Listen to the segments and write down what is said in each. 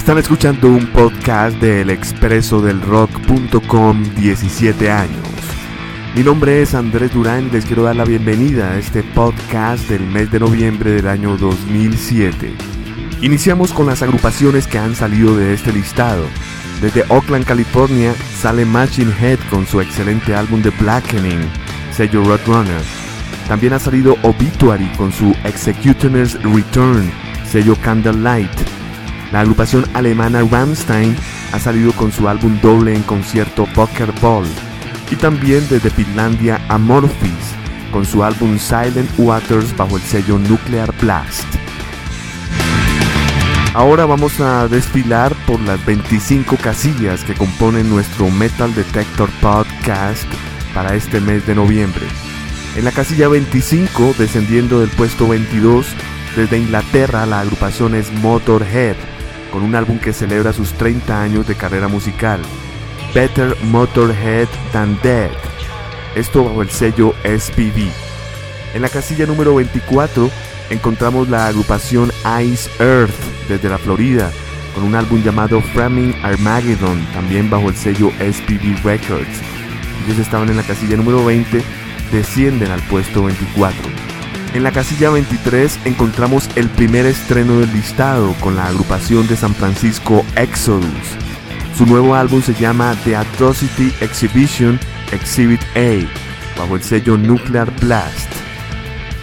Están escuchando un podcast del expreso del rock.com 17 años. Mi nombre es Andrés Durán y les quiero dar la bienvenida a este podcast del mes de noviembre del año 2007. Iniciamos con las agrupaciones que han salido de este listado. Desde Oakland, California, sale Machine Head con su excelente álbum The Blackening, sello Roadrunner. También ha salido Obituary con su Executioner's Return, sello Candlelight. La agrupación alemana Rammstein ha salido con su álbum doble en concierto Poker Ball. Y también desde Finlandia Amorphis con su álbum Silent Waters bajo el sello Nuclear Blast. Ahora vamos a desfilar por las 25 casillas que componen nuestro Metal Detector Podcast para este mes de noviembre. En la casilla 25, descendiendo del puesto 22, desde Inglaterra la agrupación es Motorhead, con un álbum que celebra sus 30 años de carrera musical, Better Motorhead Than Dead, esto bajo el sello SPV. En la casilla número 24 encontramos la agrupación Ice Earth desde la Florida, con un álbum llamado Framing Armageddon, también bajo el sello SPV Records. Ellos estaban en la casilla número 20, descienden al puesto 24. En la casilla 23 encontramos el primer estreno del listado con la agrupación de San Francisco Exodus. Su nuevo álbum se llama The Atrocity Exhibition Exhibit A, bajo el sello Nuclear Blast.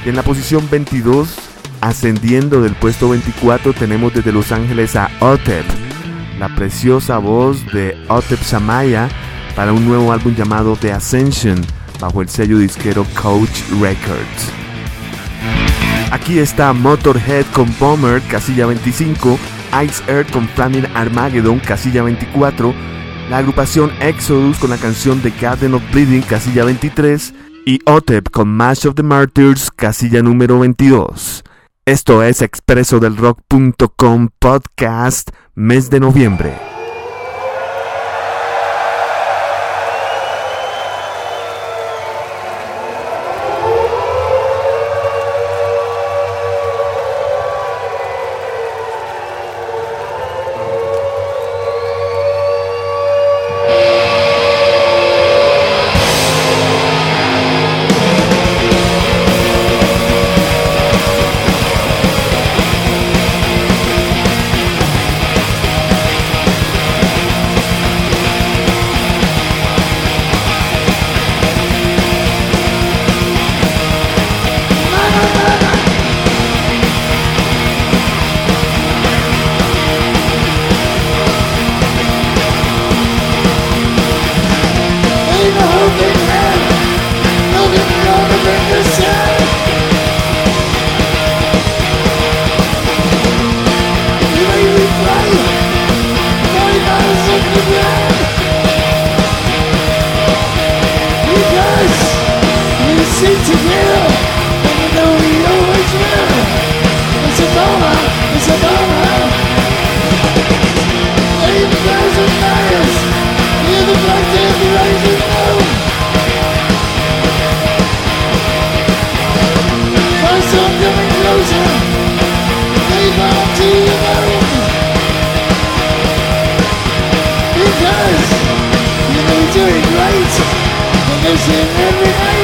Y en la posición 22, ascendiendo del puesto 24, tenemos desde Los Ángeles a Otep, la preciosa voz de Otep Samaya para un nuevo álbum llamado The Ascension, bajo el sello disquero Coach Records. Aquí está Motorhead con Bomber, casilla 25, Ice Earth con Flaming Armageddon, casilla 24, la agrupación Exodus con la canción The Garden of Bleeding, casilla 23, y Otep con Mash of the Martyrs, casilla número 22. Esto es expreso del rock.com podcast, mes de noviembre. Isn't it? night.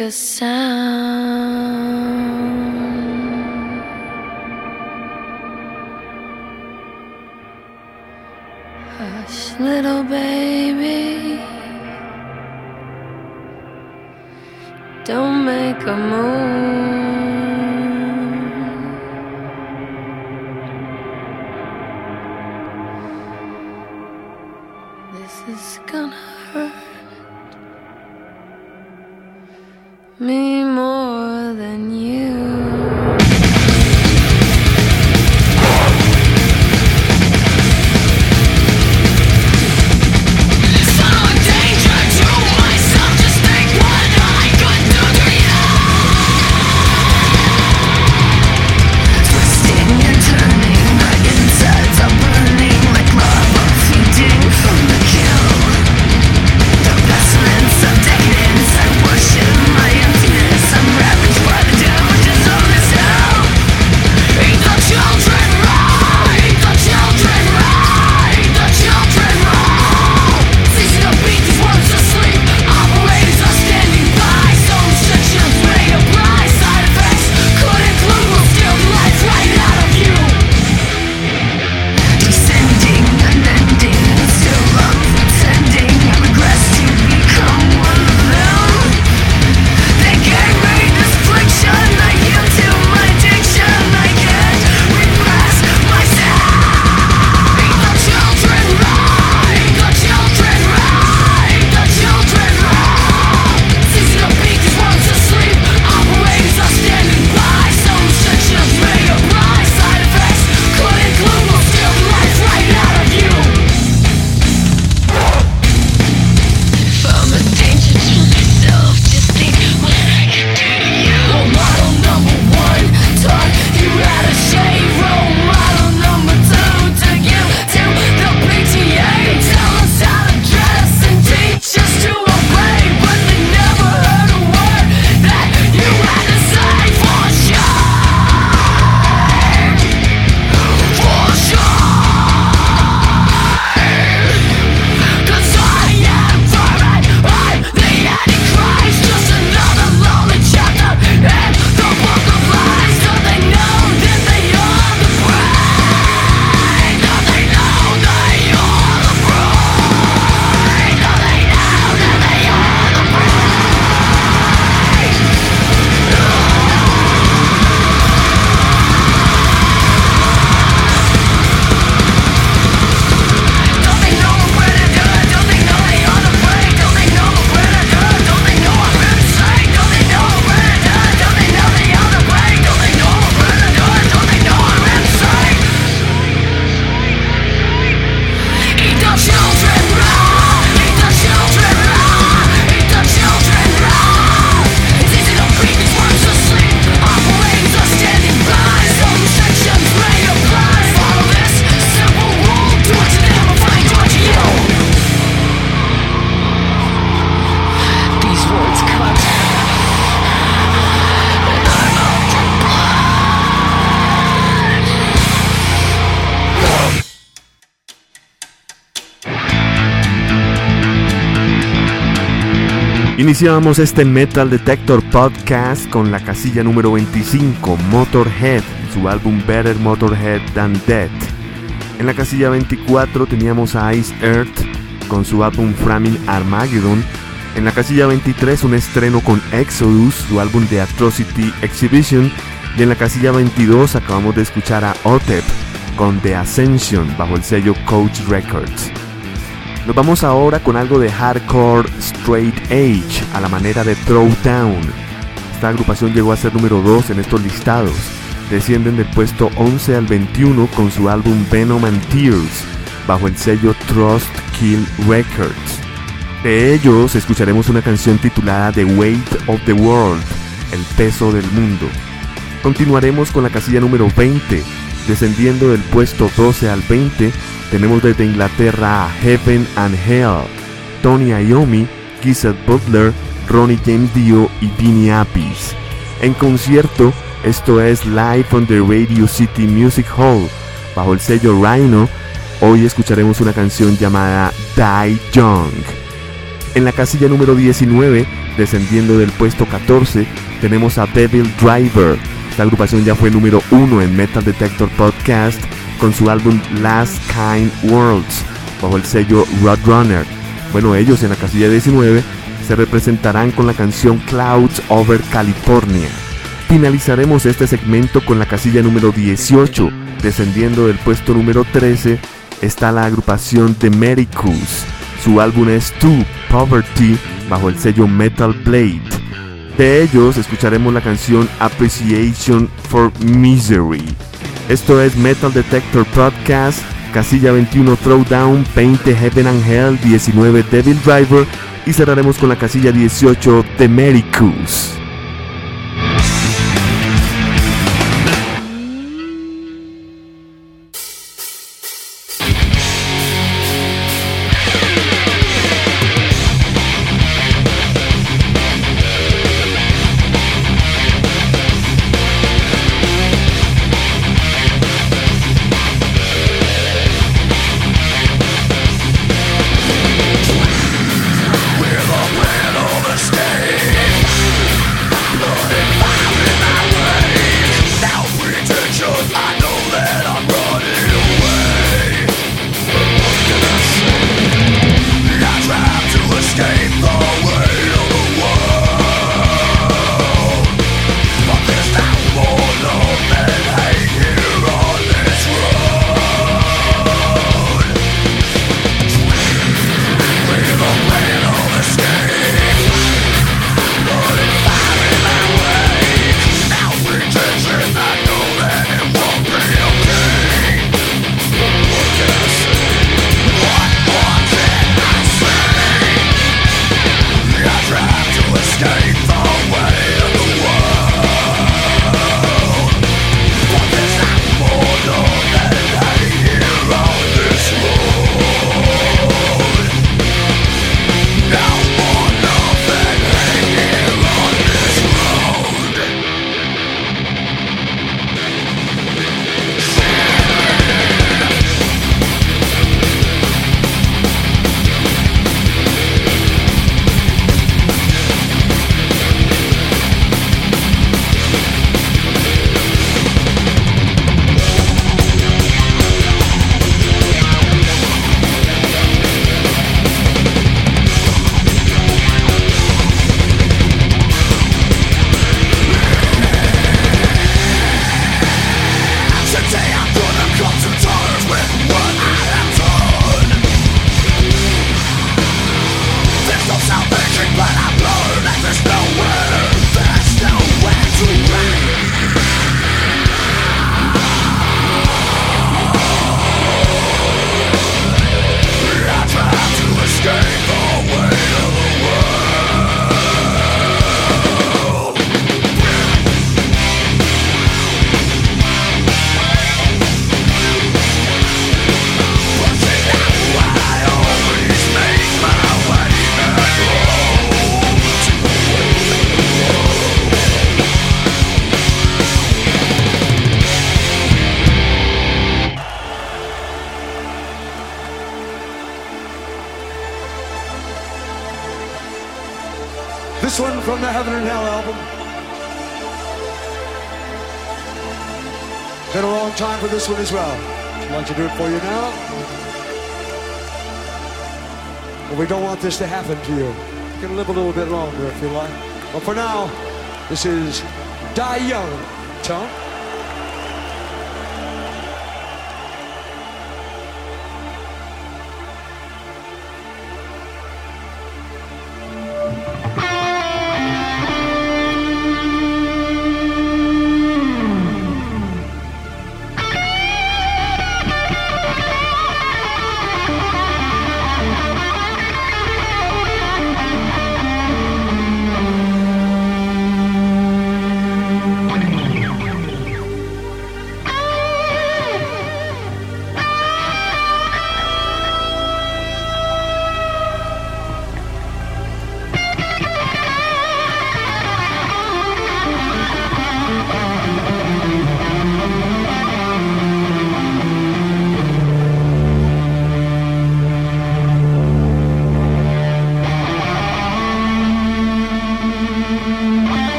A sound. Iniciamos este Metal Detector Podcast con la casilla número 25, Motorhead, su álbum Better Motorhead Than Dead. En la casilla 24 teníamos a Ice Earth con su álbum Framing Armageddon. En la casilla 23 un estreno con Exodus, su álbum The Atrocity Exhibition. Y en la casilla 22 acabamos de escuchar a Otep con The Ascension bajo el sello Coach Records. Nos vamos ahora con algo de hardcore straight age a la manera de Throwdown. Esta agrupación llegó a ser número 2 en estos listados. Descienden del puesto 11 al 21 con su álbum Venom and Tears bajo el sello Trust Kill Records. De ellos escucharemos una canción titulada The Weight of the World, el peso del mundo. Continuaremos con la casilla número 20, descendiendo del puesto 12 al 20 tenemos desde Inglaterra a Heaven and Hell, Tony Iommi, Gisette Butler, Ronnie James Dio y Dini Apis. En concierto, esto es Live on the Radio City Music Hall, bajo el sello Rhino, Hoy escucharemos una canción llamada Die Young. En la casilla número 19, descendiendo del puesto 14, tenemos a Devil Driver. Esta agrupación ya fue número 1 en Metal Detector Podcast con su álbum Last Kind Worlds bajo el sello Roadrunner. Bueno, ellos en la casilla 19 se representarán con la canción Clouds Over California. Finalizaremos este segmento con la casilla número 18, descendiendo del puesto número 13 está la agrupación The Medicus. Su álbum es To Poverty bajo el sello Metal Blade. De ellos escucharemos la canción Appreciation for Misery. Esto es Metal Detector Podcast, casilla 21 Throwdown, 20 Heaven and Hell, 19 Devil Driver y cerraremos con la casilla 18 The Medicus. This one from the Heaven and Hell album. Been a long time for this one as well. I'd like to do it for you now. But we don't want this to happen to you. You can live a little bit longer if you like. But for now, this is Die Young. Tone?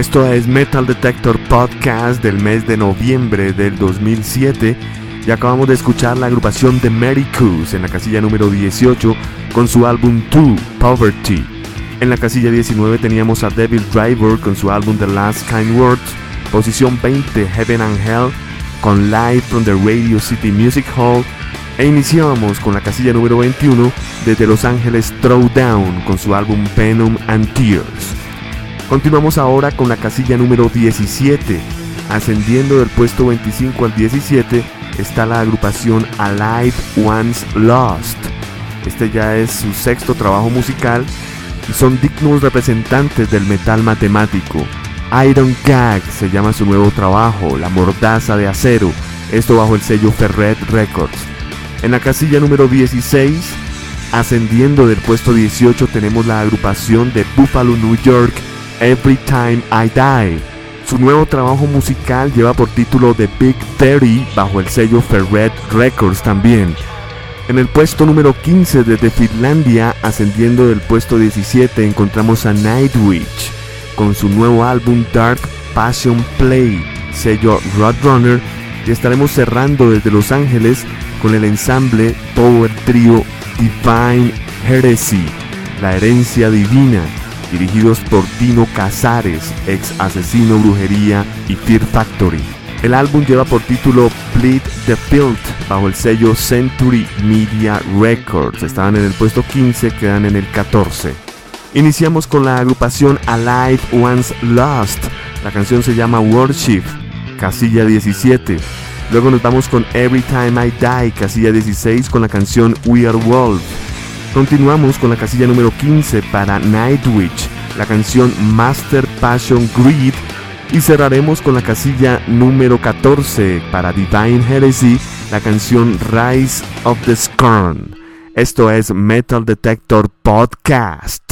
Esto es Metal Detector Podcast del mes de noviembre del 2007 y acabamos de escuchar la agrupación de Mary Coos en la casilla número 18 con su álbum 2 Poverty. En la casilla 19 teníamos a Devil Driver con su álbum The Last Kind Words, posición 20 Heaven and Hell con Live from the Radio City Music Hall e iniciamos con la casilla número 21 desde Los Ángeles Throwdown con su álbum Venom and Tears. Continuamos ahora con la casilla número 17. Ascendiendo del puesto 25 al 17 está la agrupación Alive Once Lost. Este ya es su sexto trabajo musical y son dignos representantes del metal matemático. Iron Gag se llama su nuevo trabajo, La Mordaza de Acero, esto bajo el sello Ferret Records. En la casilla número 16, ascendiendo del puesto 18 tenemos la agrupación de Buffalo, New York, Every Time I Die. Su nuevo trabajo musical lleva por título The Big 30 bajo el sello Ferret Records también. En el puesto número 15 desde Finlandia, ascendiendo del puesto 17, encontramos a Nightwish con su nuevo álbum Dark Passion Play, sello Roadrunner, y estaremos cerrando desde Los Ángeles con el ensamble Power Trio Divine Heresy, la herencia divina, dirigidos por Dino Casares, ex asesino brujería y Fear Factory. El álbum lleva por título Bleed the Field bajo el sello Century Media Records. Estaban en el puesto 15, quedan en el 14. Iniciamos con la agrupación Alive Once Lost. La canción se llama Worship, casilla 17. Luego nos vamos con Every Time I Die, casilla 16, con la canción We Are Wolf. Continuamos con la casilla número 15 para Nightwish, la canción Master Passion Greed. Y cerraremos con la casilla número 14 para Divine Heresy la canción Rise of the Scorn. Esto es Metal Detector Podcast.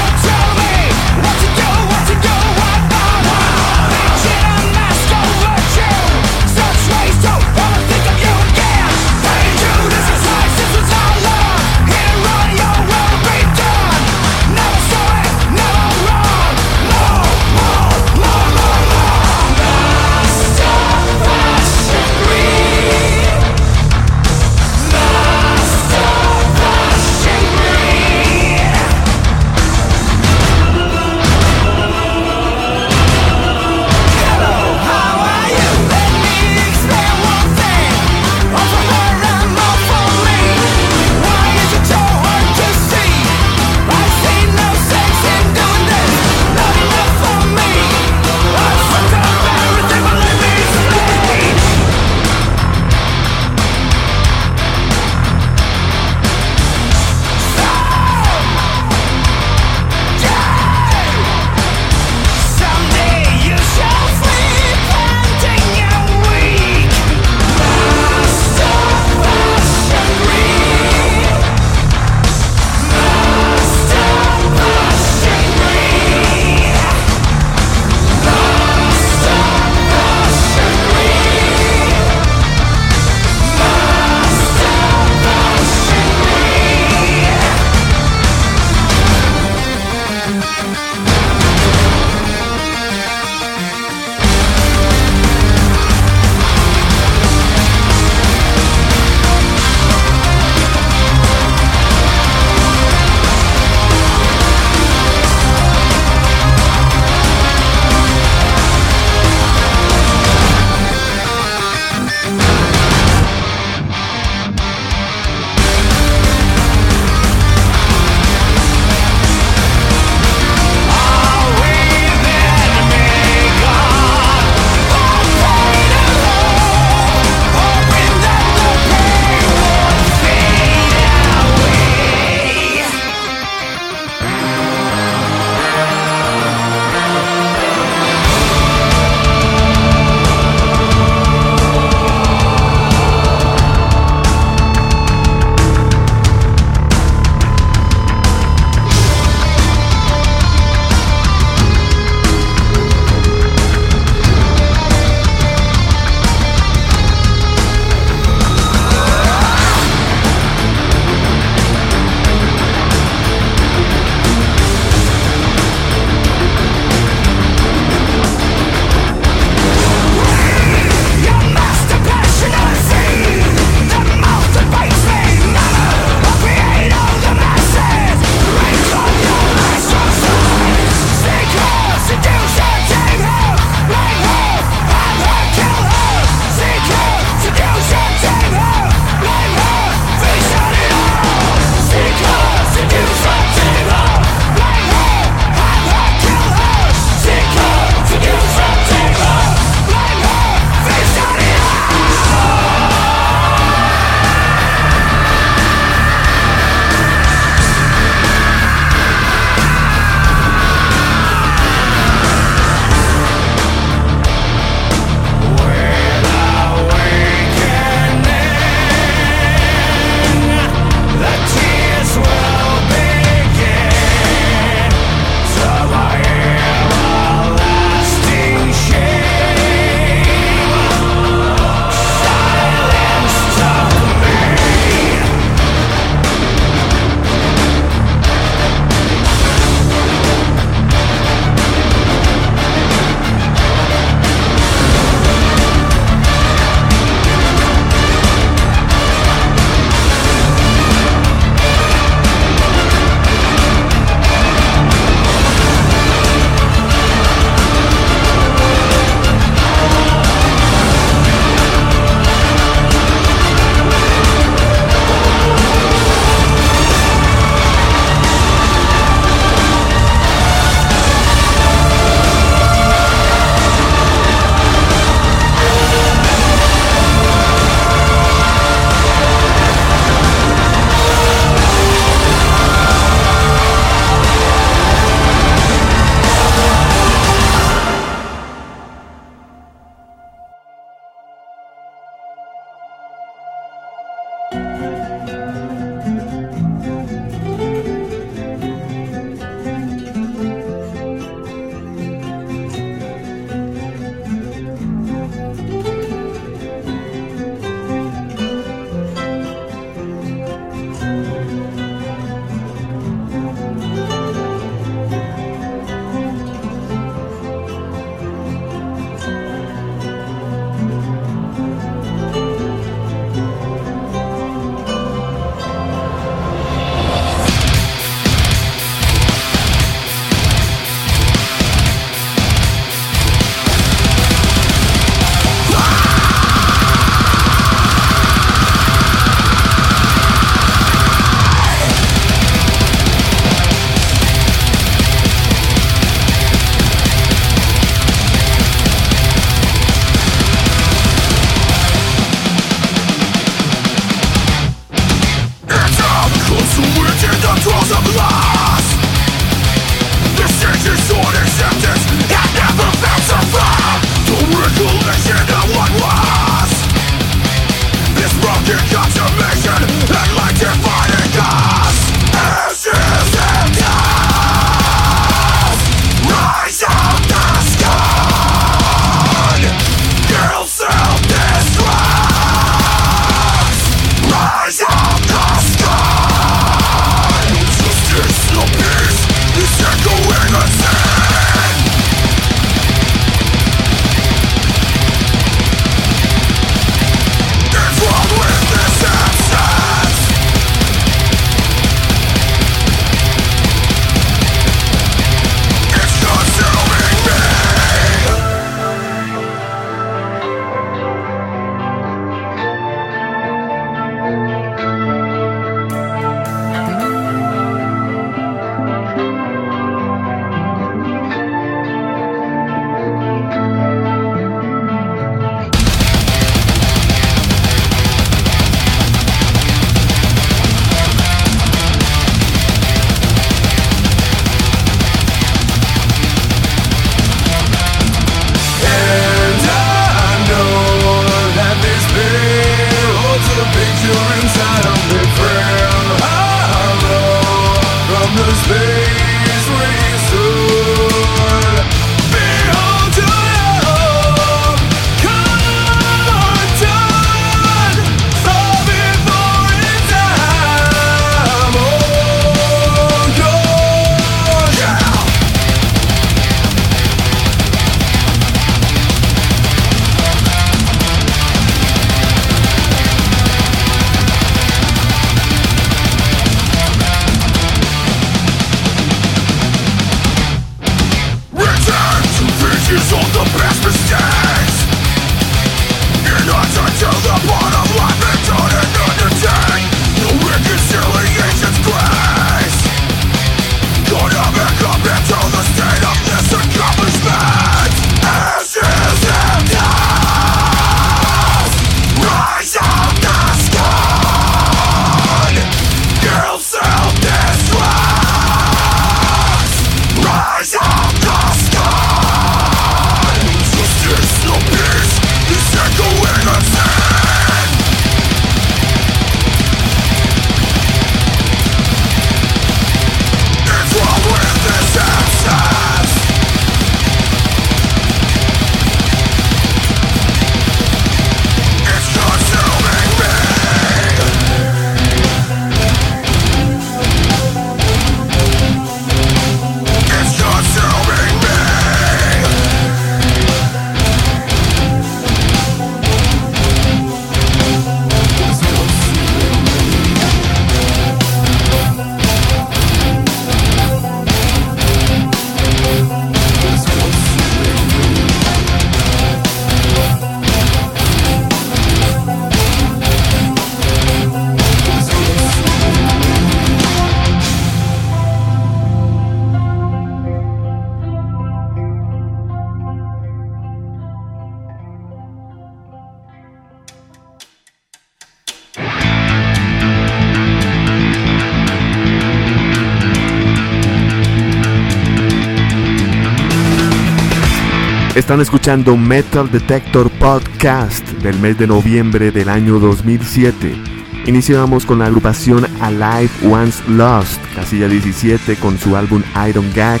Están escuchando Metal Detector Podcast del mes de noviembre del año 2007. Iniciamos con la agrupación Alive Once Lost, casilla 17 con su álbum Iron Gag,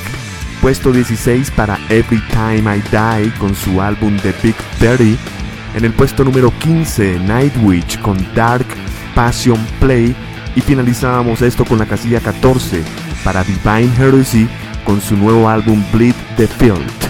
puesto 16 para Every Time I Die con su álbum The Big Dirty, en el puesto número 15 Nightwitch con Dark Passion Play y finalizábamos esto con la casilla 14 para Divine Heresy con su nuevo álbum Bleed the Field.